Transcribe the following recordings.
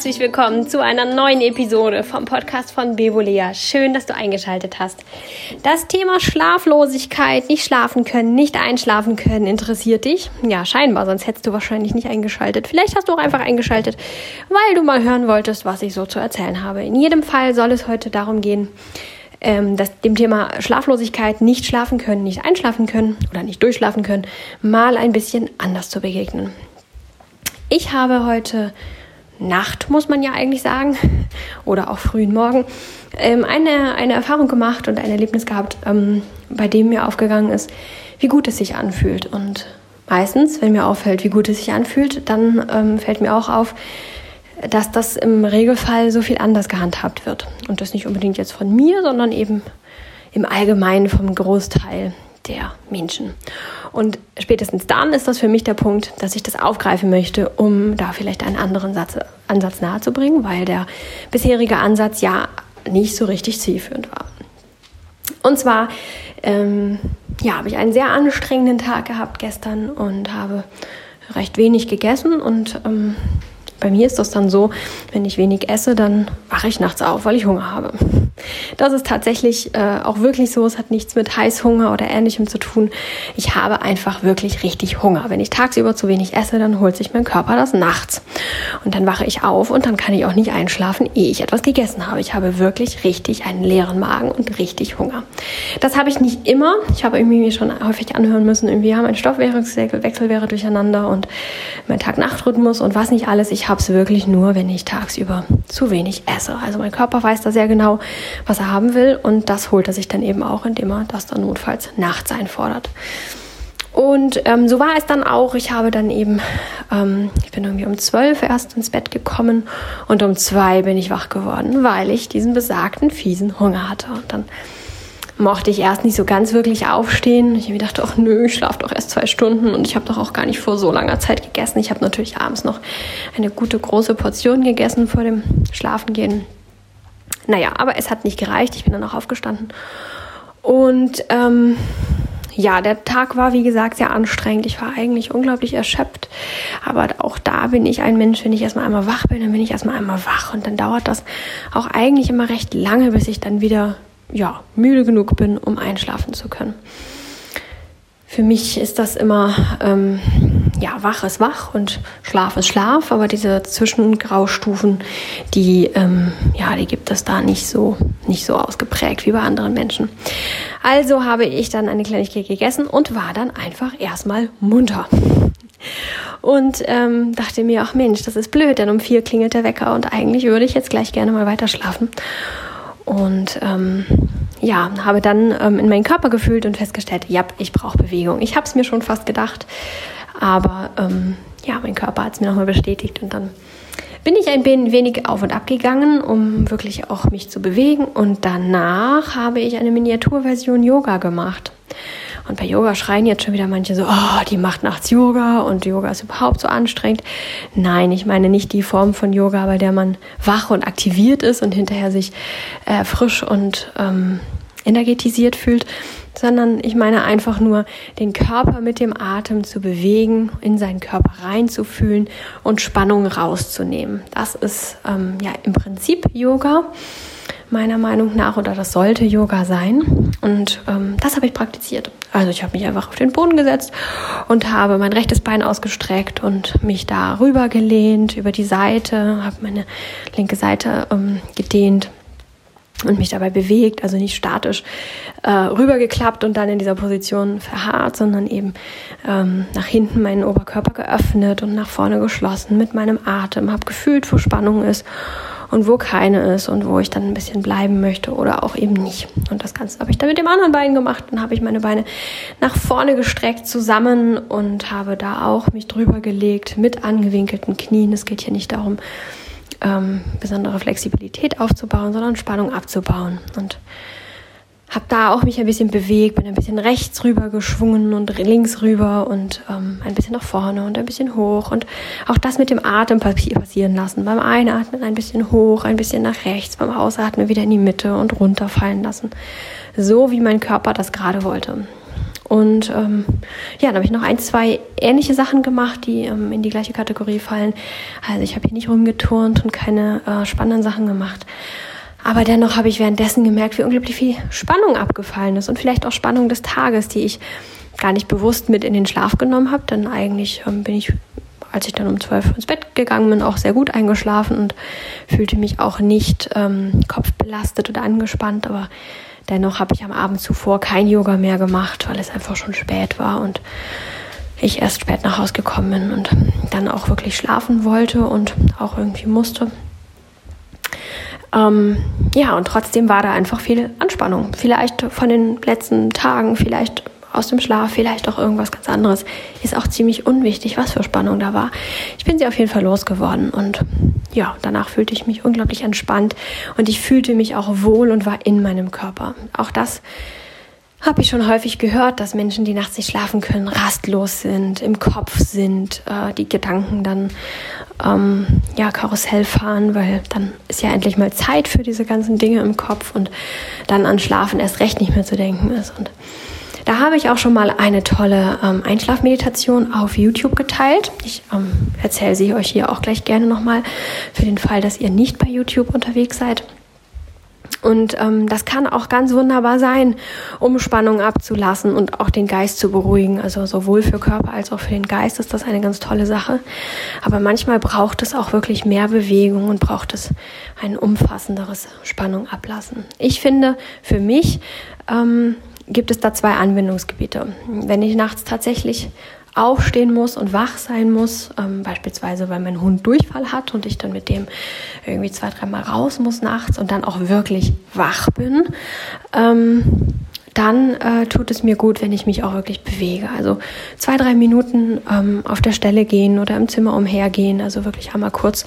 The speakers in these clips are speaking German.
herzlich willkommen zu einer neuen Episode vom Podcast von Bevolea. Schön, dass du eingeschaltet hast. Das Thema Schlaflosigkeit, nicht schlafen können, nicht einschlafen können, interessiert dich? Ja, scheinbar, sonst hättest du wahrscheinlich nicht eingeschaltet. Vielleicht hast du auch einfach eingeschaltet, weil du mal hören wolltest, was ich so zu erzählen habe. In jedem Fall soll es heute darum gehen, ähm, dass dem Thema Schlaflosigkeit, nicht schlafen können, nicht einschlafen können oder nicht durchschlafen können, mal ein bisschen anders zu begegnen. Ich habe heute Nacht, muss man ja eigentlich sagen, oder auch frühen Morgen, ähm, eine, eine Erfahrung gemacht und ein Erlebnis gehabt, ähm, bei dem mir aufgegangen ist, wie gut es sich anfühlt. Und meistens, wenn mir auffällt, wie gut es sich anfühlt, dann ähm, fällt mir auch auf, dass das im Regelfall so viel anders gehandhabt wird. Und das nicht unbedingt jetzt von mir, sondern eben im Allgemeinen vom Großteil der Menschen. Und spätestens dann ist das für mich der Punkt, dass ich das aufgreifen möchte, um da vielleicht einen anderen Satz, Ansatz nahezubringen, weil der bisherige Ansatz ja nicht so richtig zielführend war. Und zwar ähm, ja, habe ich einen sehr anstrengenden Tag gehabt gestern und habe recht wenig gegessen und ähm, bei mir ist das dann so, wenn ich wenig esse, dann wache ich nachts auf, weil ich Hunger habe. Das ist tatsächlich äh, auch wirklich so. Es hat nichts mit Heißhunger oder ähnlichem zu tun. Ich habe einfach wirklich richtig Hunger. Wenn ich tagsüber zu wenig esse, dann holt sich mein Körper das nachts. Und dann wache ich auf und dann kann ich auch nicht einschlafen, ehe ich etwas gegessen habe. Ich habe wirklich richtig einen leeren Magen und richtig Hunger. Das habe ich nicht immer. Ich habe irgendwie mir schon häufig anhören müssen, irgendwie haben mein Stoffwechsel wäre durcheinander und mein Tag-Nacht-Rhythmus und was nicht alles. Ich habe es wirklich nur, wenn ich tagsüber zu wenig esse. Also mein Körper weiß da sehr genau, was er haben will und das holt er sich dann eben auch, indem er das dann notfalls nachts einfordert. Und ähm, so war es dann auch. Ich habe dann eben, ähm, ich bin irgendwie um zwölf erst ins Bett gekommen und um zwei bin ich wach geworden, weil ich diesen besagten fiesen Hunger hatte. Und dann mochte ich erst nicht so ganz wirklich aufstehen. Ich habe mir gedacht, ach nö, ich schlafe doch erst zwei Stunden und ich habe doch auch gar nicht vor so langer Zeit gegessen. Ich habe natürlich abends noch eine gute große Portion gegessen vor dem Schlafengehen. Naja, aber es hat nicht gereicht. Ich bin dann auch aufgestanden. Und ähm, ja, der Tag war, wie gesagt, sehr anstrengend. Ich war eigentlich unglaublich erschöpft. Aber auch da bin ich ein Mensch, wenn ich erstmal einmal wach bin, dann bin ich erstmal einmal wach. Und dann dauert das auch eigentlich immer recht lange, bis ich dann wieder ja, müde genug bin, um einschlafen zu können. Für mich ist das immer, ähm, ja, wach ist wach und Schlaf ist Schlaf, aber diese Zwischengraustufen, die, ähm, ja, die gibt es da nicht so, nicht so ausgeprägt wie bei anderen Menschen. Also habe ich dann eine Kleinigkeit gegessen und war dann einfach erstmal munter. Und ähm, dachte mir, ach Mensch, das ist blöd, denn um vier klingelt der Wecker und eigentlich würde ich jetzt gleich gerne mal weiter schlafen. Und ähm, ja, habe dann ähm, in meinen Körper gefühlt und festgestellt, ja, ich brauche Bewegung. Ich habe es mir schon fast gedacht, aber ähm, ja, mein Körper hat es mir nochmal bestätigt und dann bin ich ein wenig auf und ab gegangen, um wirklich auch mich zu bewegen und danach habe ich eine Miniaturversion Yoga gemacht. Und bei Yoga schreien jetzt schon wieder manche so, oh, die macht nachts Yoga und Yoga ist überhaupt so anstrengend. Nein, ich meine nicht die Form von Yoga, bei der man wach und aktiviert ist und hinterher sich äh, frisch und ähm, energetisiert fühlt, sondern ich meine einfach nur, den Körper mit dem Atem zu bewegen, in seinen Körper reinzufühlen und Spannung rauszunehmen. Das ist ähm, ja im Prinzip Yoga meiner Meinung nach, oder das sollte Yoga sein. Und ähm, das habe ich praktiziert. Also ich habe mich einfach auf den Boden gesetzt und habe mein rechtes Bein ausgestreckt und mich da rüber gelehnt über die Seite, habe meine linke Seite ähm, gedehnt und mich dabei bewegt, also nicht statisch äh, rübergeklappt und dann in dieser Position verharrt, sondern eben ähm, nach hinten meinen Oberkörper geöffnet und nach vorne geschlossen mit meinem Atem, habe gefühlt, wo Spannung ist und wo keine ist und wo ich dann ein bisschen bleiben möchte oder auch eben nicht. Und das Ganze habe ich dann mit dem anderen Bein gemacht. Dann habe ich meine Beine nach vorne gestreckt zusammen und habe da auch mich drüber gelegt mit angewinkelten Knien. Es geht hier nicht darum, ähm, besondere Flexibilität aufzubauen, sondern Spannung abzubauen. Und habe da auch mich ein bisschen bewegt, bin ein bisschen rechts rüber geschwungen und links rüber und ähm, ein bisschen nach vorne und ein bisschen hoch und auch das mit dem Atem passieren lassen. Beim Einatmen ein bisschen hoch, ein bisschen nach rechts, beim Ausatmen wieder in die Mitte und runterfallen lassen. So wie mein Körper das gerade wollte. Und ähm, ja, dann habe ich noch ein, zwei ähnliche Sachen gemacht, die ähm, in die gleiche Kategorie fallen. Also ich habe hier nicht rumgeturnt und keine äh, spannenden Sachen gemacht. Aber dennoch habe ich währenddessen gemerkt, wie unglaublich viel Spannung abgefallen ist und vielleicht auch Spannung des Tages, die ich gar nicht bewusst mit in den Schlaf genommen habe. Denn eigentlich ähm, bin ich, als ich dann um zwölf ins Bett gegangen bin, auch sehr gut eingeschlafen und fühlte mich auch nicht ähm, kopfbelastet oder angespannt. Aber dennoch habe ich am Abend zuvor kein Yoga mehr gemacht, weil es einfach schon spät war und ich erst spät nach Hause gekommen bin und dann auch wirklich schlafen wollte und auch irgendwie musste. Ähm, ja, und trotzdem war da einfach viel Anspannung. Vielleicht von den letzten Tagen, vielleicht aus dem Schlaf, vielleicht auch irgendwas ganz anderes. Ist auch ziemlich unwichtig, was für Spannung da war. Ich bin sie auf jeden Fall losgeworden und ja, danach fühlte ich mich unglaublich entspannt und ich fühlte mich auch wohl und war in meinem Körper. Auch das habe ich schon häufig gehört, dass Menschen, die nachts nicht schlafen können, rastlos sind, im Kopf sind, äh, die Gedanken dann ähm, ja Karussell fahren, weil dann ist ja endlich mal Zeit für diese ganzen Dinge im Kopf und dann an Schlafen erst recht nicht mehr zu denken ist. Und da habe ich auch schon mal eine tolle ähm, Einschlafmeditation auf YouTube geteilt. Ich ähm, erzähle sie euch hier auch gleich gerne nochmal für den Fall, dass ihr nicht bei YouTube unterwegs seid. Und ähm, das kann auch ganz wunderbar sein, um Spannung abzulassen und auch den Geist zu beruhigen. Also sowohl für Körper als auch für den Geist ist das eine ganz tolle Sache. Aber manchmal braucht es auch wirklich mehr Bewegung und braucht es ein umfassenderes Spannung ablassen. Ich finde, für mich ähm, gibt es da zwei Anwendungsgebiete. Wenn ich nachts tatsächlich aufstehen muss und wach sein muss, ähm, beispielsweise weil mein Hund Durchfall hat und ich dann mit dem irgendwie zwei, dreimal raus muss nachts und dann auch wirklich wach bin, ähm, dann äh, tut es mir gut, wenn ich mich auch wirklich bewege. Also zwei, drei Minuten ähm, auf der Stelle gehen oder im Zimmer umhergehen, also wirklich einmal kurz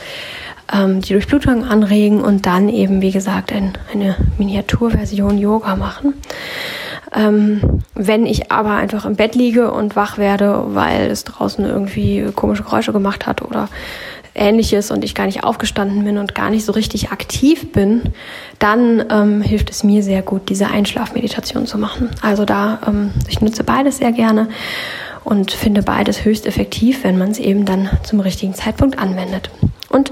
ähm, die Durchblutung anregen und dann eben, wie gesagt, ein, eine Miniaturversion Yoga machen. Ähm, wenn ich aber einfach im Bett liege und wach werde, weil es draußen irgendwie komische Geräusche gemacht hat oder ähnliches und ich gar nicht aufgestanden bin und gar nicht so richtig aktiv bin, dann ähm, hilft es mir sehr gut, diese Einschlafmeditation zu machen. Also da, ähm, ich nutze beides sehr gerne und finde beides höchst effektiv, wenn man es eben dann zum richtigen Zeitpunkt anwendet. Und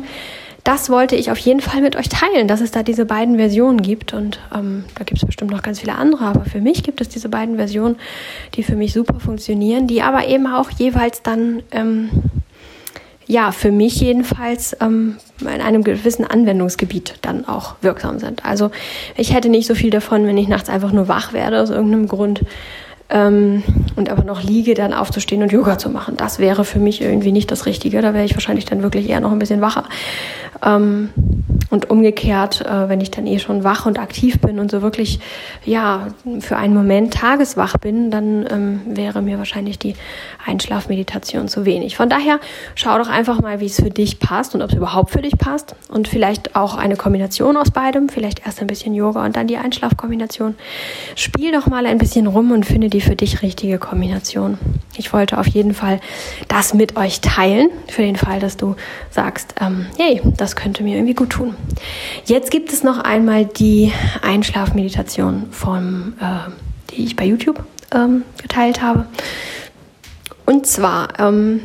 das wollte ich auf jeden Fall mit euch teilen, dass es da diese beiden Versionen gibt. Und ähm, da gibt es bestimmt noch ganz viele andere, aber für mich gibt es diese beiden Versionen, die für mich super funktionieren, die aber eben auch jeweils dann, ähm, ja, für mich jedenfalls ähm, in einem gewissen Anwendungsgebiet dann auch wirksam sind. Also ich hätte nicht so viel davon, wenn ich nachts einfach nur wach werde aus irgendeinem Grund ähm, und aber noch liege, dann aufzustehen und Yoga zu machen. Das wäre für mich irgendwie nicht das Richtige. Da wäre ich wahrscheinlich dann wirklich eher noch ein bisschen wacher. Ähm, und umgekehrt, äh, wenn ich dann eh schon wach und aktiv bin und so wirklich, ja, für einen Moment tageswach bin, dann ähm, wäre mir wahrscheinlich die Einschlafmeditation zu wenig. Von daher schau doch einfach mal, wie es für dich passt und ob es überhaupt für dich passt. Und vielleicht auch eine Kombination aus beidem. Vielleicht erst ein bisschen Yoga und dann die Einschlafkombination. Spiel doch mal ein bisschen rum und finde die für dich richtige Kombination. Ich wollte auf jeden Fall das mit euch teilen, für den Fall, dass du sagst, ähm, hey, das das könnte mir irgendwie gut tun. Jetzt gibt es noch einmal die Einschlafmeditation, von, äh, die ich bei YouTube ähm, geteilt habe. Und zwar ähm,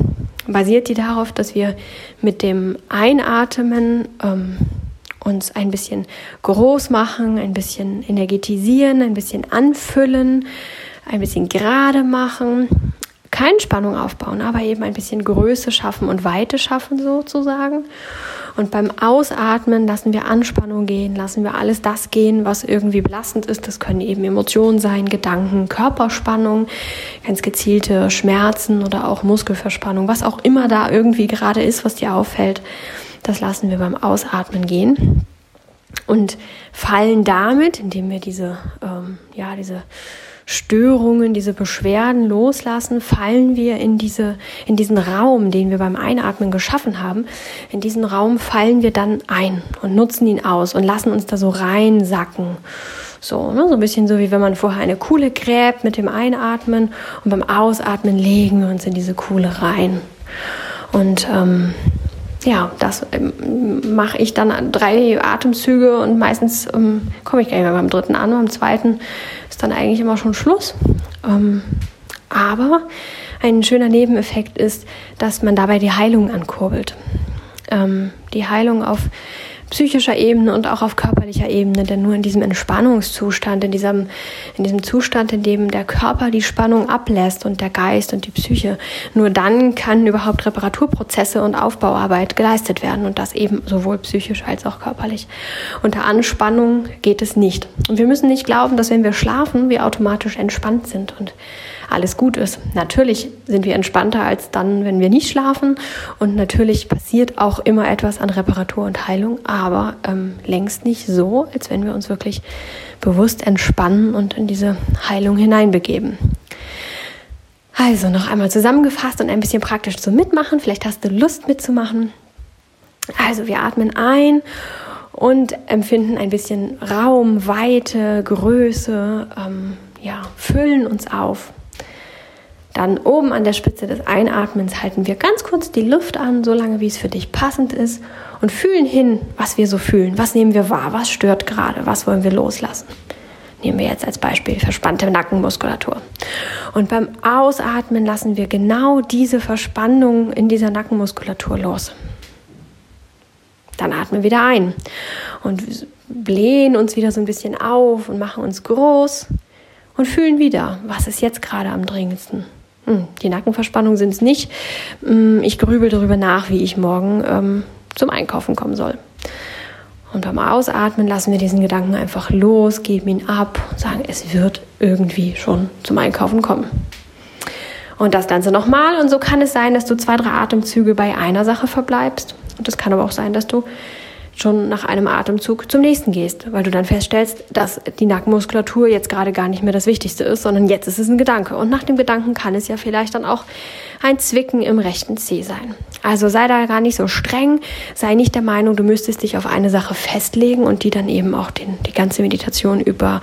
basiert die darauf, dass wir mit dem Einatmen ähm, uns ein bisschen groß machen, ein bisschen energetisieren, ein bisschen anfüllen, ein bisschen gerade machen, keine Spannung aufbauen, aber eben ein bisschen Größe schaffen und Weite schaffen sozusagen. Und beim Ausatmen lassen wir Anspannung gehen, lassen wir alles das gehen, was irgendwie belastend ist. Das können eben Emotionen sein, Gedanken, Körperspannung, ganz gezielte Schmerzen oder auch Muskelverspannung, was auch immer da irgendwie gerade ist, was dir auffällt. Das lassen wir beim Ausatmen gehen und fallen damit, indem wir diese, ähm, ja, diese Störungen, diese Beschwerden loslassen, fallen wir in diese, in diesen Raum, den wir beim Einatmen geschaffen haben. In diesen Raum fallen wir dann ein und nutzen ihn aus und lassen uns da so reinsacken. So, ne, so ein bisschen so wie wenn man vorher eine Kuhle gräbt mit dem Einatmen und beim Ausatmen legen wir uns in diese Kuhle rein. Und ähm, ja, das ähm, mache ich dann drei Atemzüge und meistens ähm, komme ich gar nicht mehr beim dritten an. Beim zweiten ist dann eigentlich immer schon Schluss. Ähm, aber ein schöner Nebeneffekt ist, dass man dabei die Heilung ankurbelt. Ähm, die Heilung auf psychischer Ebene und auch auf körperlicher Ebene, denn nur in diesem Entspannungszustand, in diesem, in diesem Zustand, in dem der Körper die Spannung ablässt und der Geist und die Psyche, nur dann kann überhaupt Reparaturprozesse und Aufbauarbeit geleistet werden und das eben sowohl psychisch als auch körperlich. Unter Anspannung geht es nicht. Und wir müssen nicht glauben, dass wenn wir schlafen, wir automatisch entspannt sind und alles gut ist. Natürlich sind wir entspannter als dann, wenn wir nicht schlafen. Und natürlich passiert auch immer etwas an Reparatur und Heilung, aber ähm, längst nicht so, als wenn wir uns wirklich bewusst entspannen und in diese Heilung hineinbegeben. Also noch einmal zusammengefasst und ein bisschen praktisch zum Mitmachen. Vielleicht hast du Lust mitzumachen. Also wir atmen ein und empfinden ein bisschen Raum, Weite, Größe, ähm, ja, füllen uns auf. Dann oben an der Spitze des Einatmens halten wir ganz kurz die Luft an, so lange wie es für dich passend ist und fühlen hin, was wir so fühlen. Was nehmen wir wahr? Was stört gerade? Was wollen wir loslassen? Nehmen wir jetzt als Beispiel verspannte Nackenmuskulatur. Und beim Ausatmen lassen wir genau diese Verspannung in dieser Nackenmuskulatur los. Dann atmen wir wieder ein und blähen uns wieder so ein bisschen auf und machen uns groß und fühlen wieder, was ist jetzt gerade am dringendsten. Hm, die Nackenverspannung sind es nicht. Hm, ich grübel darüber nach, wie ich morgen ähm, zum Einkaufen kommen soll. Und beim Ausatmen lassen wir diesen Gedanken einfach los, geben ihn ab und sagen, es wird irgendwie schon zum Einkaufen kommen. Und das Ganze nochmal. Und so kann es sein, dass du zwei, drei Atemzüge bei einer Sache verbleibst. Und es kann aber auch sein, dass du schon nach einem Atemzug zum nächsten gehst, weil du dann feststellst, dass die Nackenmuskulatur jetzt gerade gar nicht mehr das Wichtigste ist, sondern jetzt ist es ein Gedanke. Und nach dem Gedanken kann es ja vielleicht dann auch ein Zwicken im rechten Zeh sein. Also sei da gar nicht so streng, sei nicht der Meinung, du müsstest dich auf eine Sache festlegen und die dann eben auch den, die ganze Meditation über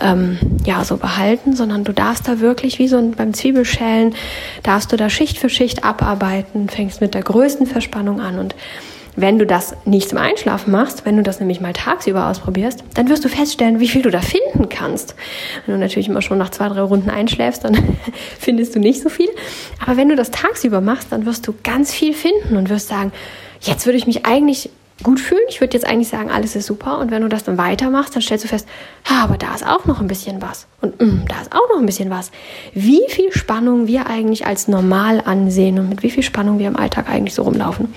ähm, ja so behalten, sondern du darfst da wirklich wie so ein, beim Zwiebelschälen, darfst du da Schicht für Schicht abarbeiten, fängst mit der größten Verspannung an und wenn du das nicht zum Einschlafen machst, wenn du das nämlich mal tagsüber ausprobierst, dann wirst du feststellen, wie viel du da finden kannst. Wenn du natürlich immer schon nach zwei, drei Runden einschläfst, dann findest du nicht so viel. Aber wenn du das tagsüber machst, dann wirst du ganz viel finden und wirst sagen, jetzt würde ich mich eigentlich gut fühlen. Ich würde jetzt eigentlich sagen, alles ist super. Und wenn du das dann weitermachst, dann stellst du fest, ah, aber da ist auch noch ein bisschen was. Und mm, da ist auch noch ein bisschen was. Wie viel Spannung wir eigentlich als normal ansehen und mit wie viel Spannung wir im Alltag eigentlich so rumlaufen,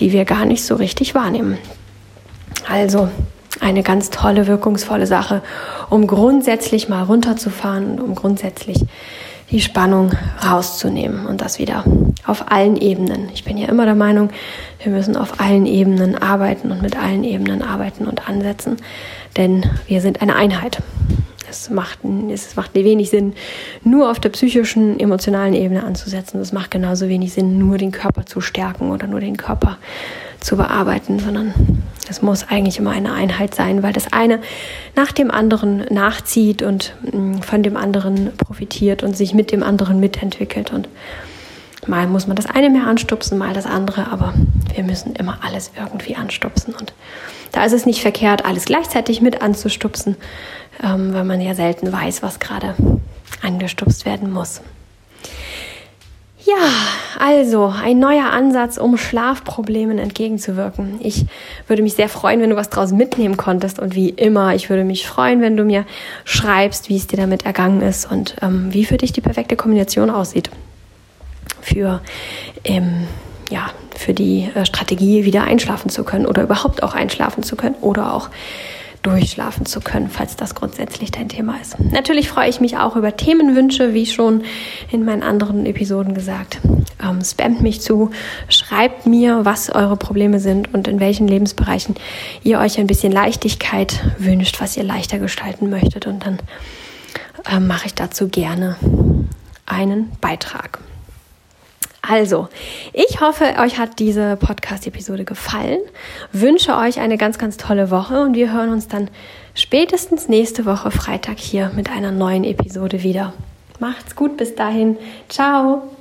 die wir gar nicht so richtig wahrnehmen. Also eine ganz tolle, wirkungsvolle Sache, um grundsätzlich mal runterzufahren und um grundsätzlich die Spannung rauszunehmen und das wieder auf allen Ebenen. Ich bin ja immer der Meinung, wir müssen auf allen Ebenen arbeiten und mit allen Ebenen arbeiten und ansetzen, denn wir sind eine Einheit. Es macht, es macht wenig Sinn, nur auf der psychischen, emotionalen Ebene anzusetzen. Es macht genauso wenig Sinn, nur den Körper zu stärken oder nur den Körper zu bearbeiten, sondern es muss eigentlich immer eine Einheit sein, weil das eine nach dem anderen nachzieht und mm, von dem anderen profitiert und sich mit dem anderen mitentwickelt. Und mal muss man das eine mehr anstupsen, mal das andere, aber wir müssen immer alles irgendwie anstupsen. Und da ist es nicht verkehrt, alles gleichzeitig mit anzustupsen, ähm, weil man ja selten weiß, was gerade angestupst werden muss. Ja, also ein neuer Ansatz, um Schlafproblemen entgegenzuwirken. Ich würde mich sehr freuen, wenn du was draus mitnehmen konntest. Und wie immer, ich würde mich freuen, wenn du mir schreibst, wie es dir damit ergangen ist und ähm, wie für dich die perfekte Kombination aussieht. Für, ähm, ja, für die äh, Strategie, wieder einschlafen zu können oder überhaupt auch einschlafen zu können oder auch durchschlafen zu können, falls das grundsätzlich dein Thema ist. Natürlich freue ich mich auch über Themenwünsche, wie schon in meinen anderen Episoden gesagt. Ähm, spamt mich zu, schreibt mir, was eure Probleme sind und in welchen Lebensbereichen ihr euch ein bisschen Leichtigkeit wünscht, was ihr leichter gestalten möchtet und dann äh, mache ich dazu gerne einen Beitrag. Also, ich hoffe, euch hat diese Podcast-Episode gefallen. Wünsche euch eine ganz, ganz tolle Woche und wir hören uns dann spätestens nächste Woche Freitag hier mit einer neuen Episode wieder. Macht's gut bis dahin. Ciao.